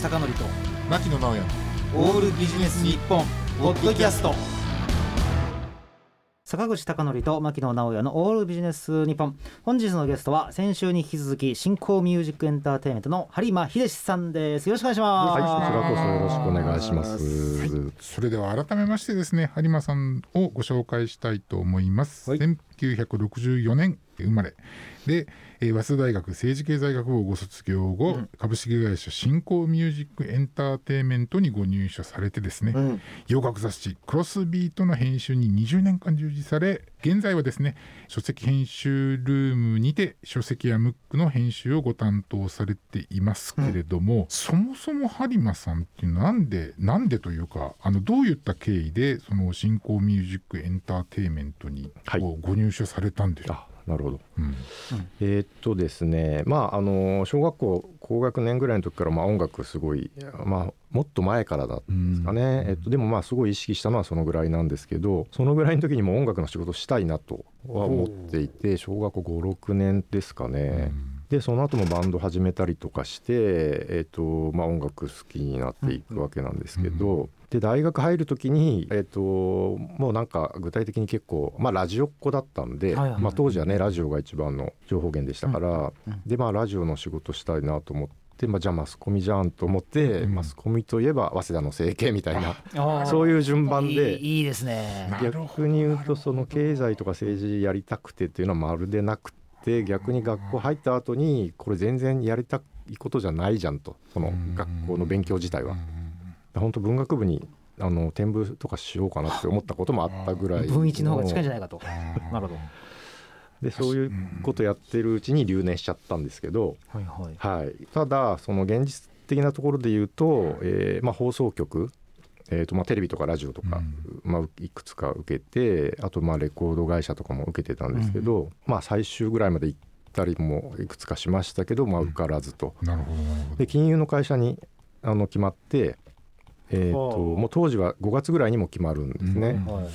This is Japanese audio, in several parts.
口貴教と牧野直哉オールビジネス日本ポッドキャスト。坂口貴則と牧野直哉のオールビジネス日本。本日のゲストは先週に引き続き新興ミュージックエンターテインメントの播磨秀さんです。よろしくお願いします。はい、こちらこそよろしくお願いします。それでは改めましてですね有馬さんをご紹介したいと思います、はい。1964年生まれ。で、えー早稲田大学政治経済学部をご卒業後、株式会社新興ミュージックエンターテインメントにご入社されてですね、うん。洋楽雑誌「クロスビート」の編集に20年間従事され現在はですね書籍編集ルームにて書籍やムックの編集をご担当されていますけれども、そもそも播磨さんっていうのはなんでなんでというかあのどういった経緯でその新興ミュージックエンターテインメントにご入社されたんでしょう、あ、なるほど。うんえーっとですね、まああの小学校高学年ぐらいの時からまあ音楽すごいまあもっと前からだったんですかね。えっとでもまあすごい意識したのはそのぐらいなんですけど、そのぐらいの時にも音楽の仕事したいなとは思っていて、小学校5、6年ですかね。でその後もバンド始めたりとかして、えーとまあ、音楽好きになっていくわけなんですけど、で大学入る時に、えー、ともうなんか具体的に結構、まあ、ラジオっ子だったんで、はいはいまあ、当時はねラジオが一番の情報源でしたから、うんでまあラジオの仕事したいなと思って、まあ、じゃあマスコミじゃんと思って、うんマスコミといえば早稲田の整形みたいなそういう順番で。いいですね。逆に言うとその経済とか政治やりたくてっていうのはまるでなくて逆に学校入った後にこれ全然やりたいことじゃないじゃんと。その学校の勉強自体は。本当文学部にあの転部とかしようかなって思ったこともあったぐらい文一の方が近いんじゃないかと。なるほど。でそういうことやってるうちに留年しちゃったんですけど、はいはい。はい、ただその現実的なところで言うと、えーまあ、放送局えーとまあ、テレビとかラジオとか、まあ、いくつか受けてあとまあレコード会社とかも受けてたんですけど、まあ、最終ぐらいまで行ったりもいくつかしましたけど、まあ、受からずと。なるほどなるほど。で金融の会社にあの決まって、えーとはあ。もう当時は5月ぐらいにも決まるんですね。うん。はい。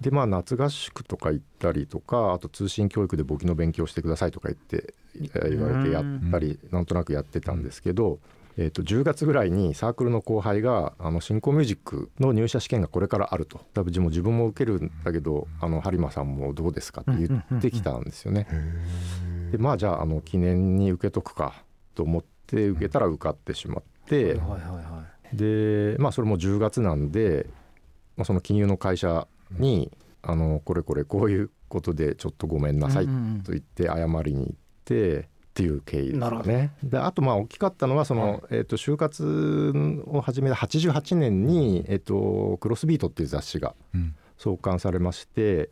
でまあ夏合宿とか行ったりとかあと通信教育で簿記の勉強してくださいとか言ってえー言われてやったりなんとなくやってたんですけど、えー、と10月ぐらいにサークルの後輩があの新興ミュージックの入社試験がこれからあると。多分自分も自分も受けるんだけどあの播磨さんもどうですかって言ってきたんですよね。でまあじゃああの記念に受けとくかと思って受けたら受かってしまって。でまあそれも10月なんで、まあ、その金融の会社に、あのこれこれこういうことでちょっとごめんなさいと言って謝りに行ってっていう経緯ですね。であとまあ大きかったのはその、えー、と就活を始めた88年に、えー、とクロスビートっていう雑誌がうん。創刊されまして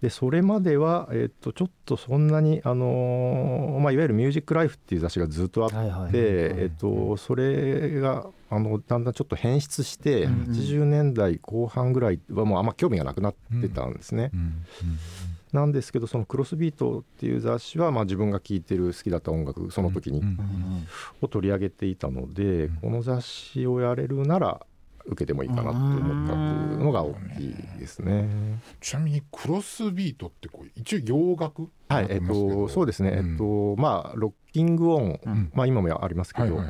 でそれまでは、えー、とちょっとそんなに、あのーまあ、いわゆる「ミュージックライフ」っていう雑誌がずっとあって、それがあのだんだんちょっと変質して、うんうん。80年代後半ぐらいはもうあんま興味がなくなってたんですね。うんなんですけどその「クロスビート」っていう雑誌は、まあ、自分が聴いてる好きだった音楽その時に、うんうんうん。を取り上げていたので、うんこの雑誌をやれるなら受けてもいいかなって思ったっていうのが大きいですね。ちなみにクロスビートってこう一応洋楽はい、えっと、そうですね、えっと、まあ、ロッキングオン、うん。まあ、今もありますけど、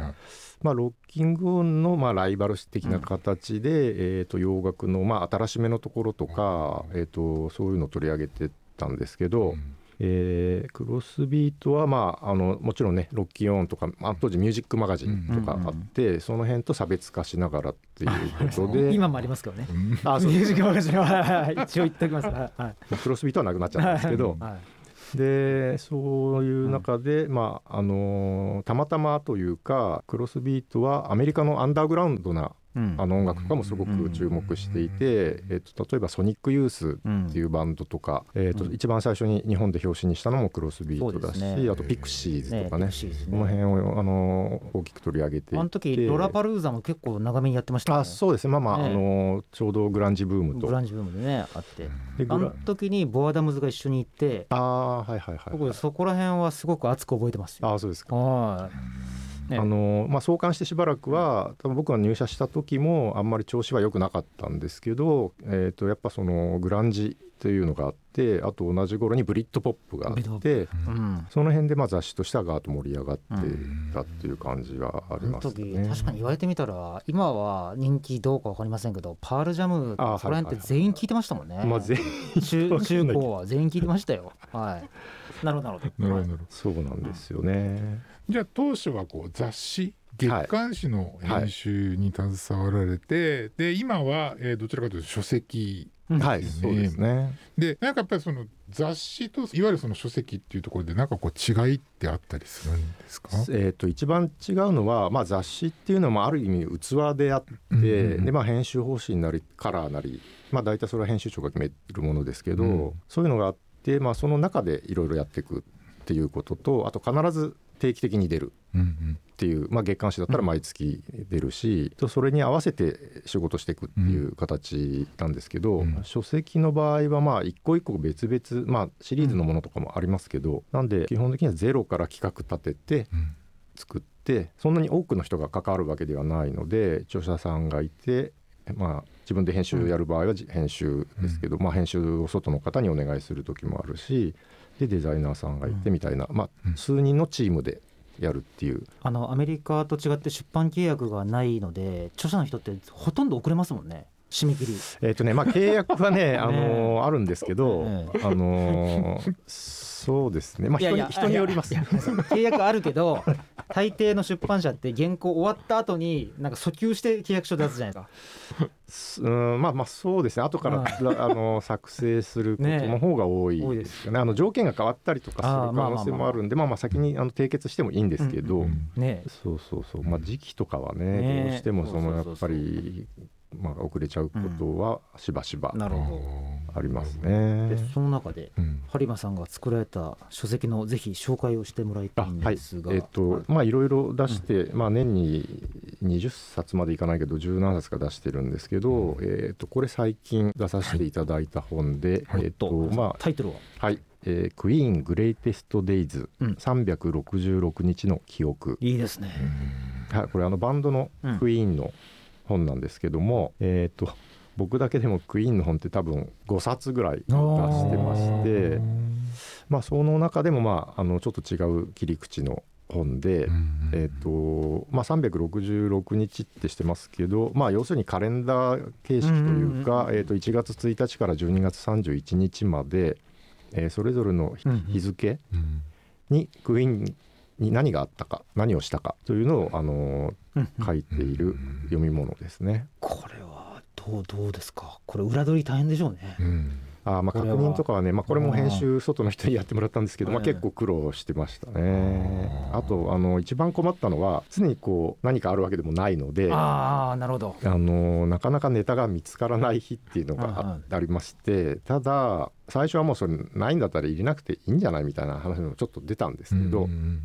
まあ、ロッキングオンのまあライバル的な形で、えー、と洋楽のまあ新しめのところとか、えー、とそういうのを取り上げてたんですけど、うん。えークロスビートは、まあ、あのもちろんねロッキンオンとか、まあ、当時「ミュージックマガジン」とかあって、その辺と差別化しながらっていうことで。今もありますけどね。うん。あそう。ミュージックマガジンはは一応言っておきます。はいはいクロスビートはなくなっちゃったんですけど、はい。でそういう中で、まああのーたまたまというかクロスビートはアメリカのアンダーグラウンドなうんあの音楽とかもすごく注目していて、えっと例えばソニックユースっていうバンドとか、えっとうん。一番最初に日本で表紙にしたのもクロスビートだし、あとピクシーズとかね。この辺をあの大きく取り上げていて。あの時ロラパルーザも結構長めにやってましたよね。あそうですね。まあまあ,、ね。あのちょうどグランジブームと。グランジブームでねあって。あの時にボアダムズが一緒に行って。ああはいはいはい、僕そこら辺はすごく熱く覚えてますよ。ああそうですか。はいあのまあ、創刊してしばらくは多分僕が入社した時もあんまり調子は良くなかったんですけど、えー、とやっぱそのグランジっていうのがあってあと同じ頃にブリットポップがあってうん。その辺でまあ雑誌としてはガーッと盛り上がってたっていう感じはあります時ね。確かに言われてみたら今は人気どうか分かりませんけどパールジャムあそこら辺って全員聞いてましたもんね、まあ全中中高は全員聞いてましたよ。はい。なるほどなるほど。そうなんですよね。じゃあ当初はこう雑誌月刊誌の編集に携わられて、で今は、えーどちらかというと書籍うんはい、そうですね。でなんかやっぱりその雑誌といわゆるその書籍っていうところでなんかこう違いってあったりするんですか？えー、と一番違うのは、まあ、雑誌っていうのはまあある意味器であって、うんうんうん。でまあ、編集方針なりカラーなり、まあ、大体それは編集長が決めるものですけど、うん。そういうのがあって、まあ、その中でいろいろやっていくっていうこととあと必ず定期的に出る。うんうんっていう、まあ、月刊誌だったら毎月出るし、とそれに合わせて仕事していくっていう形なんですけど、うん。書籍の場合はまあ一個一個別々、まあ、シリーズのものとかもありますけど、なんで基本的にはゼロから企画立ててうん。作ってそんなに多くの人が関わるわけではないので著者さんがいて、まあ、自分で編集やる場合はじ編集ですけど、まあ、編集を外の方にお願いする時もあるしでデザイナーさんがいてみたいな、まうん。あ、数人のチームでやるっていう。あのアメリカと違って出版契約がないので著者の人ってほとんど遅れますもんね。締め切り。えっ、とねまあ契約はね あのーあるんですけど、え。あのーそうですね。まあ人に人によります。契約あるけど大抵の出版社って原稿終わった後になんか訴求して契約書出すじゃないかすうんまあまあそうですね。後から、あの作成することの方が多いでですよね。あの条件が変わったりとかする可能性もあるんでまあまあ先にあの締結してもいいんですけど、うん。ねそうそうそう。まあ時期とかはねねどうしてもそのやっぱりまあ遅れちゃうことはしばしばなるほありますどね。で。その中でうん。播磨さんが作られた書籍のぜひ紹介をしてもらいたいんですが、えっ、とまあいろいろ出して、まあ年に20冊までいかないけど十何冊か出してるんですけど、えっ、とこれ最近出させていただいた本で、はい。えっ、とまあタイトルは？はい、えークイーングレイテストデイズうん366日の記憶、いいですね、はい、これあのバンドのうん。クイーンの本なんですけども、えっ、と僕だけでもクイーンの本って多分5冊ぐらい出してましてまあその中でもまああのちょっと違う切り口の本で、うんえっ、とまあ366日ってしてますけどまあ要するにカレンダー形式といううんうんうんか、えー、と1月1日から12月31日まで、えーそれぞれの日付うん。にクイーンに何があったか何をしたかというのを、あの書いている読み物ですね。これはどうどうですか？これ裏取り大変でしょうね、うん。あーまあ確認とかはね、まあ、これも編集外の人にやってもらったんですけど、まあ、うん。結構苦労してましたね。あとあの一番困ったのは常にこう何かあるわけでもないので。ああなるほど。あのなかなかネタが見つからない日っていうのがあ,、りましてただ最初はもうそれないんだったら入れなくていいんじゃないみたいな話もちょっと出たんですけど、うん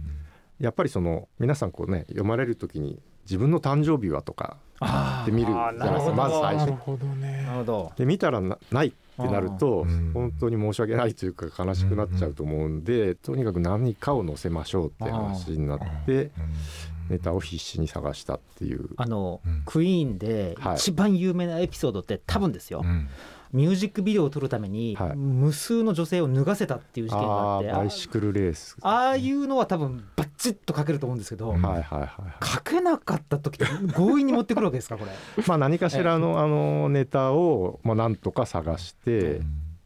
やっぱりその皆さんこうね読まれる時に自分の誕生日はとかあで見るじゃないですかまず最初。なるほどね。で見たらなないってなるとうん。本当に申し訳ないというか悲しくなっちゃうと思うんでとにかく何かを載せましょうって話になってネタを必死に探したっていう。あの、うん。クイーンではい。一番有名なエピソードって多分ですよ、うんミュージックビデオを撮るためにはい。無数の女性を脱がせたっていう事件がああってーバイシクルレース。ああいうのは多分バッチッと書けると思うんですけど、うんはいはい書けなかった時って強引に持ってくるわけですかこれ。まあ何かしらのあのネタをまあなんとか探して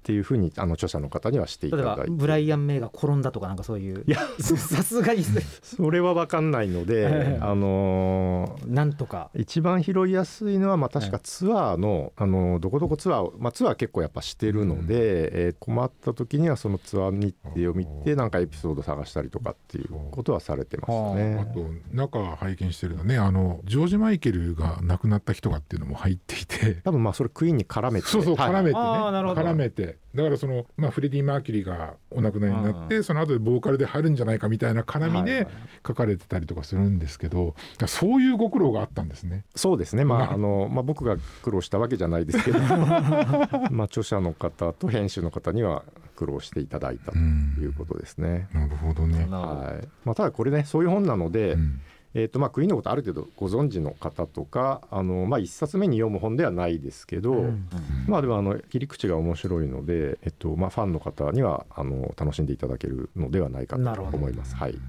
っていうふうにあの著者の方にはしていた例えばだいてブライアン・メイが転んだとかなんかそういう。いや。さすがに。それは分かんないのえでえあのーなんとか。一番拾いやすいのはまあ確かツアーのあのどこどこツアーをまあツアー結構やっぱしてるのでえー困った時にはそのツアー日程を見てなんかエピソード探したりとかっていうことはされてましたあね。と中拝見してるのねあのジョージ・マイケルが亡くなった人がっていうのも入っていて。多分まあそれクイーンに絡めて。そうそうはい絡めてね、絡めてだからその、まあ、フレディ・マーキュリーがお亡くなりになって、その後でボーカルで入るんじゃないかみたいな絡みで書かれてたりとかするんですけど、そういうご苦労があったんですね。そうですね、ままああのまあ、僕が苦労したわけじゃないですけど。まあ著者の方と編集の方には苦労していただいたということですね。なるほどね。はい。まあ、ただこれねそういう本なので、うんえーとまあ、クイーンのことある程度ご存知の方とかあの、まあ、1冊目に読む本ではないですけど、うんまあ、でもあの切り口が面白いので、えっとまあ、ファンの方にはあの楽しんでいただけるのではないかと思います。はい、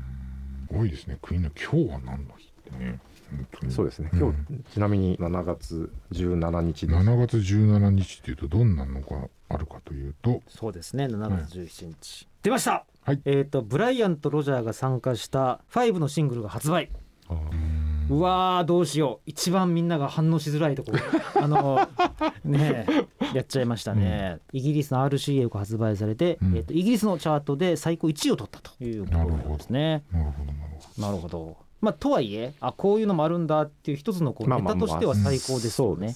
多いですね。クイーンの今日は何の日ってねそうですね。うん。今日、ちなみに7月17日です。7月17日っていうとどんなのがあるかというと。そうですね。7月17日、出ました。はい。えっ、とブライアンとロジャーが参加した5のシングルが発売うわーどうしよう。一番みんなが反応しづらいとこ。ろ あのねえやっちゃいましたね、イギリスの RCA が発売されて、うん。えー、とイギリスのチャートで最高1位を取ったということですね。なるほどなるほなるほど。まあとはいえあこういうのもあるんだっていう一つのこうネタとしては最高ですよね。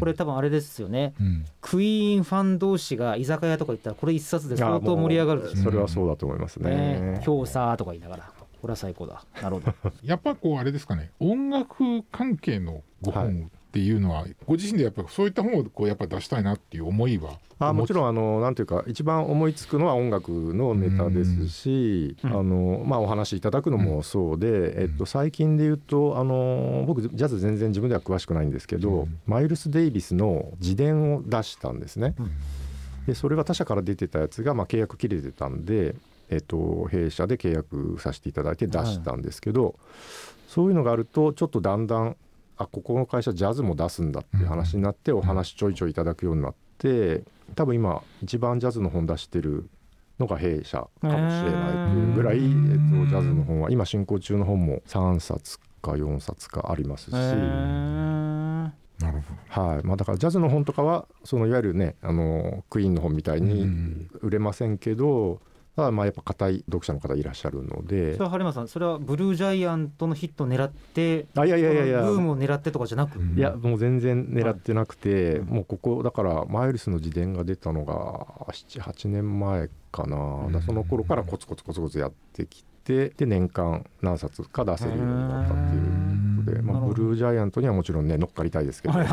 これ多分あれですよね。うん。クイーンファン同士が居酒屋とか行ったらこれ一冊で相当盛り上がるそれはそうだと思いますね。ね。今日さーとか言いながらこれは最高だ。なるほど。やっぱこうあれですかね。音楽関係のごはい本っていうのは、ご自身でやっぱそういった本をこうやっぱ出したいなっていう思いはあもちろんんあのなんていうか一番思いつくのは音楽のネタですし、うん。あのまあ、お話しいただくのもそうで、えっと、最近で言うとあの僕ジャズ全然自分では詳しくないんですけど、うん。マイルス・デイビスの自伝を出したんですね。うん。でそれが他社から出てたやつが、まあ、契約切れてたんで、えっと、弊社で契約させていただいて出したんですけど、そういうのがあるとちょっとだんだんあここの会社ジャズも出すんだっていう話になって、お話ちょいちょいいただくようになって多分今一番ジャズの本出してるのが弊社かもしれないというぐらい、えっと、ジャズの本は今進行中の本も3冊か4冊かありますし。なるほはい。まあ、だからジャズの本とかはそのいわゆるねあのクイーンの本みたいど、にうん。売れませんけど、ただまあやっぱ硬い読者の方いらっしゃるので。それは播磨さんそれはブルージャイアントのヒットを狙ってあいやいやいやいや。ブームを狙ってとかじゃなく、うん。いやもう全然狙ってなくて、うん。もうここだからマイルスの自伝が出たのが78年前かな、ん。だからその頃からコツコツコツコツやってきてで年間何冊か出せるようになったっていうで、まあ、ブルージャイアントにはもちろんね乗っかりたいですけど。な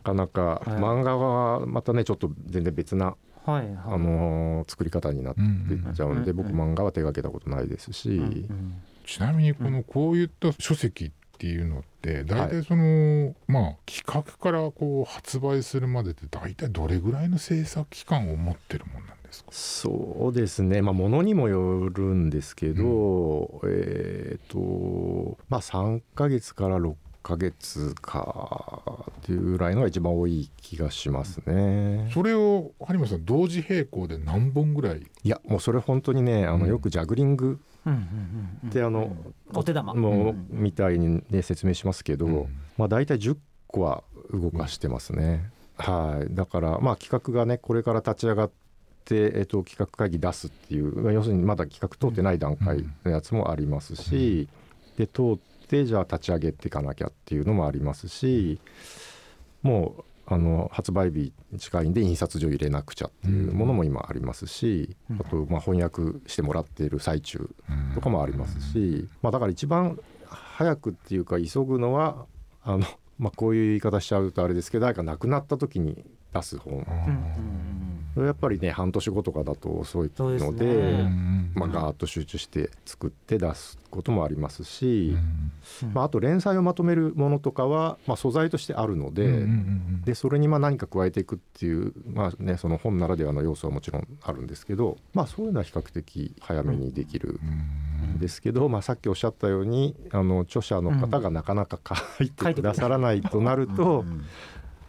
かなかはい。漫画はまたねちょっと全然別な、はいはい。あのー作り方になっていっちゃうんで、うん。僕漫画は手がけたことないですし、うんうん。ちなみにこのこういった書籍っていうのって大体その、まあ企画からこう発売するまでって大体どれぐらいの制作期間を持ってるもんなんですか？そうですね。まあものにもよるんですけど、えっ、とまあ3ヶ月から6ヶ月かっていうぐらいのが一番多い気がしますね。それを有馬さん同時並行で何本ぐらい？いやもうそれ本当にねあうん。のよくジャグリングうんうんうんってあの、お手玉。もううんみたいにね説明しますけど、うん。まあ大体10個は動かしてますね。はい。だからまあ企画がねこれから立ち上がって、えっと、企画会議出すっていう要するにまだ企画通ってない段階のやつもありますし、で通ってじゃあ立ち上げていかなきゃっていうのもありますしもうあの発売日近いんで印刷所入れなくちゃっていうものも今ありますし、うん。あとまあ翻訳してもらっている最中とかもありますし、まあ、だから一番早くっていうか急ぐのはあの、まあ、こういう言い方しちゃうとあれですけど誰か亡くなった時に出す本うんうんうん。それやっぱりね半年後とかだと遅いのでうんまあ、ガーッと集中して作って出すこともありますし、うん。まあ、あと連載をまとめるものとかは、まあ、素材としてあるので。でそれにまあ何か加えていくっていう、まあね、その本ならではの要素はもちろんあるんですけど、まあ、そういうのは比較的早めにできるん。ですけど、まあ、さっきおっしゃったようにあの著者の方がなかなか書いてくださらないとなると、うん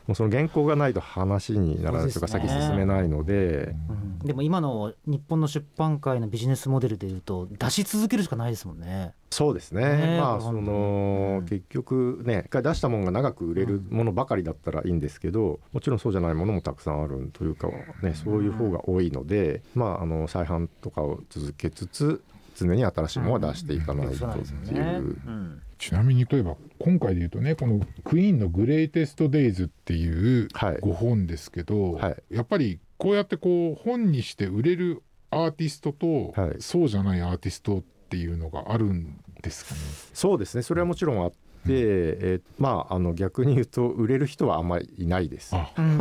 もうその原稿がないと話にならないとか先進めないので。うん。でも今の日本の出版界のビジネスモデルでいうと出し続けるしかないですもんね。そうですね。ねえまあそこれ本当に。うん。の結局ね一回出したものが長く売れるものばかりだったらいいんですけどもちろんそうじゃないものもたくさんあるというかねそういう方が多いのでまああの再販とかを続けつつ常に新しいものは出していかないとって。いううんちなみに例えば今回で言うとねこの「クイーンのグレイテスト・デイズ」っていうはい。5本ですけど、はい。やっぱりこうやってこう本にして売れるアーティストと、はい。そうじゃないアーティストっていうのがあるんですかね？そうですね。それはもちろんあって、えーまああの逆に言うと売れる人はあんまりいないです。あ。うん。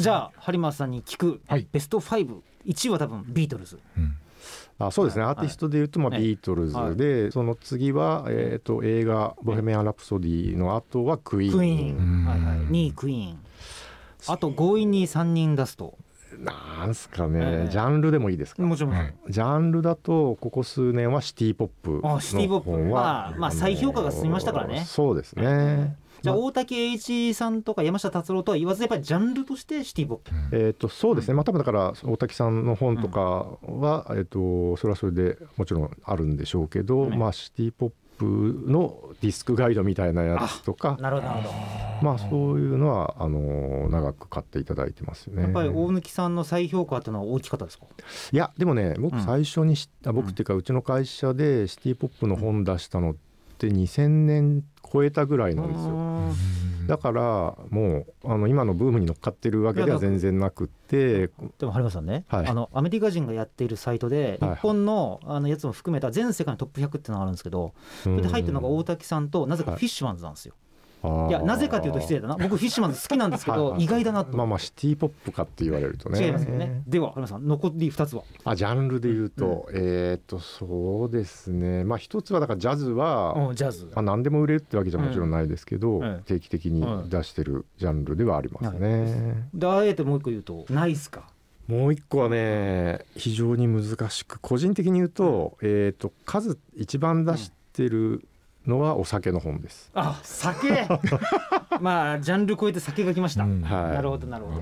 じゃあ播磨さんに聞く。はい。ベスト51位は多分ビートルズ。うんあそうですね、はい。アーティストでいうと、まあ、はい。ビートルズで、その次は、えー、と映画「ボヘミアン・ラプソディ」の後はクイーン。クイーうん。ン、はいはい、2位クイーン。あと強引に3人出すと。なんすかね、ええ。ジャンルでもいいですか？もちろん。ジャンルだとここ数年はシティ・ポップのあシティポップ。まあまあ再評価が進みましたからね。そうですね、じゃあまあ。大竹栄一さんとか山下達郎とは言わずやっぱりジャンルとしてシティポップ。えー、とそうですね、まあ多分だから大滝さんの本とかは、えー、とそれはそれでもちろんあるんでしょうけど、はい。まあシティ・ポップのディスクガイドみたいなやつとかなるほどなるほど。まあそういうのはあの長く買っていただいてますよね。やっぱり大貫さんの再評価っていうのは大きかったですか？いやでもね僕うん。最初に知った、僕っていうかうちの会社でシティ・ポップの本出したのって2000年超えたぐらいなんですよ。だからもうあの今のブームに乗っかってるわけでは全然なくってでも春馬さんね、はい。あのアメリカ人がやっているサイトで日はい。本のあのやつも含めた全世界のトップ100っていうのがあるんですけどそれで入ってるのが大滝さんとなぜかフィッシュマンズなんですよ。いやなぜかというと失礼だな。僕フィッシュマンズ好きなんですけど意外だなと。まあまあシティ・ポップかって言われるとね。違いますよね。では春馬さん残り2つは？あジャンルで言うと、えっ、とそうですね。まあ一つはだからジャズは、うんジャズ。まあ、何でも売れるってわけじゃもちろんないですけど、うん。定期的に出してるジャンルではありますね。であえてもう一個言うとナイスか？もう一個はね非常に難しく個人的に言うと,、えー、と数一番出してるのはお酒の本です。あ酒。まあジャンル超えて酒が来ました、うん。はい。なるほどなるほど。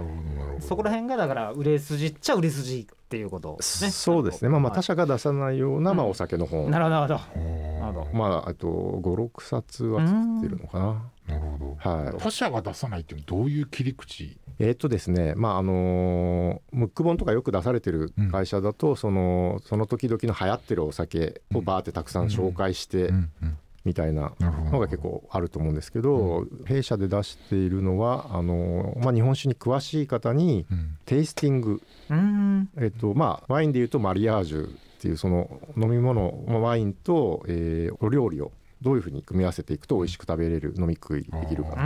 そこら辺がだから売れ筋っちゃ売れ筋っていうことですね。そうですね。まあまあはい他社が出さないような、まあ、うんお酒の本、なるほどなるほあーなるほど。まああと56冊は作ってるのかな。なるほど。はい他社が出さないっていうのはどういう切り口？えーっとですねまああのームック本とかよく出されてる会社だと、そのその時々の流行ってるお酒をバーってたくさん。紹介してうんうんみたいなのが結構あると思うんですけど、弊社で出しているのはあのーまあ、日本酒に詳しい方にうん。テイスティング、うん。えっとまあ、ワインでいうとマリアージュっていうその飲み物まあワインと、えーお料理をどういうふうに組み合わせていくと美味しく食べれる飲み食いできるか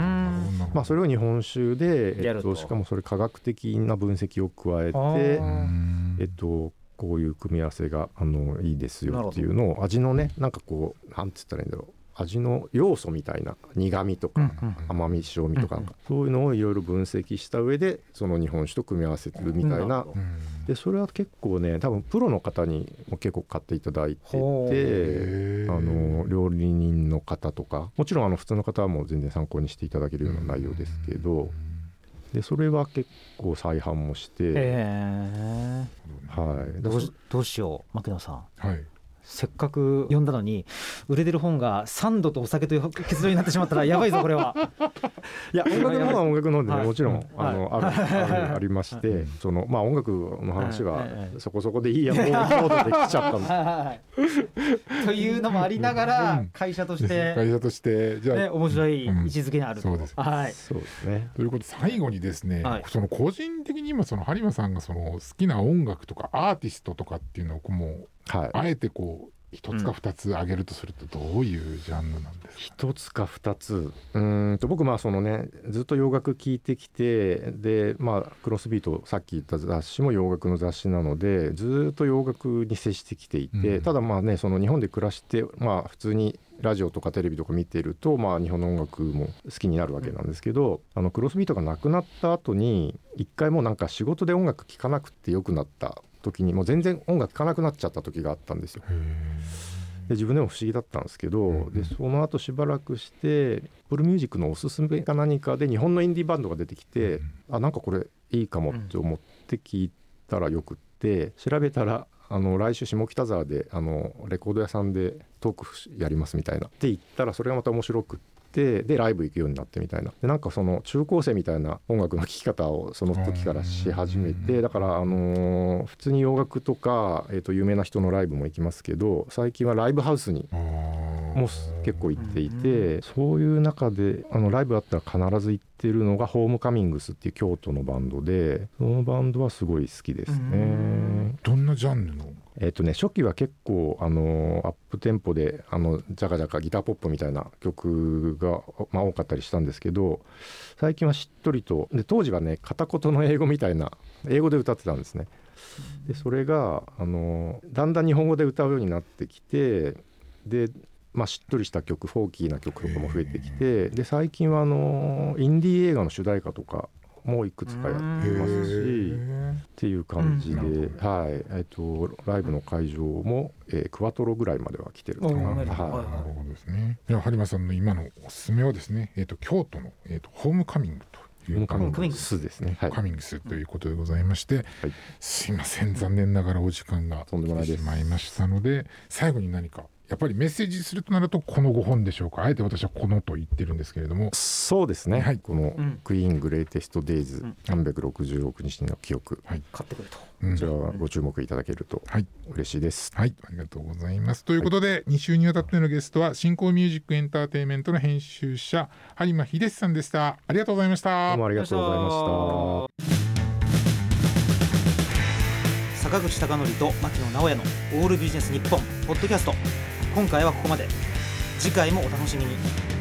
まあ、それを日本酒で、えっと、やると。しかもそれ科学的な分析を加えてう、ん。えっと、こういう組み合わせがあのいいですよっていうのを味のねなんかこうなんつったらいいんだろう。味の要素みたいな苦味とか、うん甘み塩味とかそういうのをいろいろ分析した上でその日本酒と組み合わせてるみたいな、でそれは結構ね多分プロの方にも結構買っていただいててあの料理人の方とかもちろんあの普通の方はもう全然参考にしていただけるような内容ですけどでそれは結構再販もして、へえはい、どうしどうしよう牧野さん。はいせっかく読んだのに売れてる本がサンドとお酒という結論になってしまったらやばいぞこれは。いや音楽の方は音楽の方でね、はい。もちろん、はい。あのあるあるありまして、そのまあ音楽の話はそこそこでいいやモードで来ちゃったんではい。はい。はいというのもありながら会社として、会社としてじゃあ、ね、面白い位置づけにあると、うんそうです。はい。そうですね。ということで最後にですね、はい。その個人的に今その播磨さんがその好きな音楽とかアーティストとかっていうのをこうもうはい。あえてこう一つか二つ挙げるとするとどういうジャンルなんですか、一つか二つ。うーんと僕まあそのねずっと洋楽聴いてきてでまあクロスビートさっき言った雑誌も洋楽の雑誌なのでずっと洋楽に接してきていて、うん。ただまあねその日本で暮らしてまあ普通にラジオとかテレビとか見ているとまあ日本の音楽も好きになるわけなんですけど、あのクロスビートがなくなった後に一回もうなんか仕事で音楽聴かなくてよくなった時にもう全然音楽聴かなくなっちゃった時があったんですよ。で自分でも不思議だったんですけど、うんでその後しばらくしてプルミュージックのおすすめか何かで日本のインディーバンドが出てきて、あなんかこれいいかもって思って聞いたらよくって調べたらあの来週下北沢であのレコード屋さんでトークやりますみたいなって言ったらそれがまた面白くって。でライブ行くようになってみたいな。でなんかその中高生みたいな音楽の聴き方をその時からし始めてだからあのー普通に洋楽とか、えー、と有名な人のライブも行きますけど最近はライブハウスにもう結構行っていて、そういう中であのライブあったら必ず行ってるのがホームカミングスっていう京都のバンドでそのバンドはすごい好きですね。どんなジャンルのえっ、とね初期は結構あのアップテンポであのジャカジャカギターポップみたいな曲が、まあ、多かったりしたんですけど最近はしっとりとで当時はね片言の英語みたいな英語で歌ってたんですね。でそれがあのだんだん日本語で歌うようになってきてで、まあ、しっとりした曲フォーキーな曲とかも増えてきてで最近はあのインディー映画の主題歌とかもいくつかやってますしっていう感じで、はいえっとライブの会場も、えー、クワトロぐらいまでは来てるかな。はい、なるほどですね。では播磨さんの今のおすすめはですね、えっ、ー、と京都のえっ、ー、とホームカミングと。いうカミングスですね、はい、カミングスということでございまして、はい、すいません残念ながらお時間が来てしまいましたので最後に何かやっぱりメッセージするとなるとこの5本でしょうか？あえて私はこのと言ってるんですけれども。そうですね、はい、この「クイーングレイテスト・デイズ、366日の記憶」はい、買ってくれと。こちらはご注目いただけると嬉しいです、はい、ありがとうございます。ということで、はい、2週にわたってのゲストは新興ミュージックエンターテインメントの編集者播磨秀さんでした。ありがとうございました。どうもありがとうございました。坂口孝則と牧野直哉のオールビジネス日本ポッドキャスト今回はここまで。次回もお楽しみに。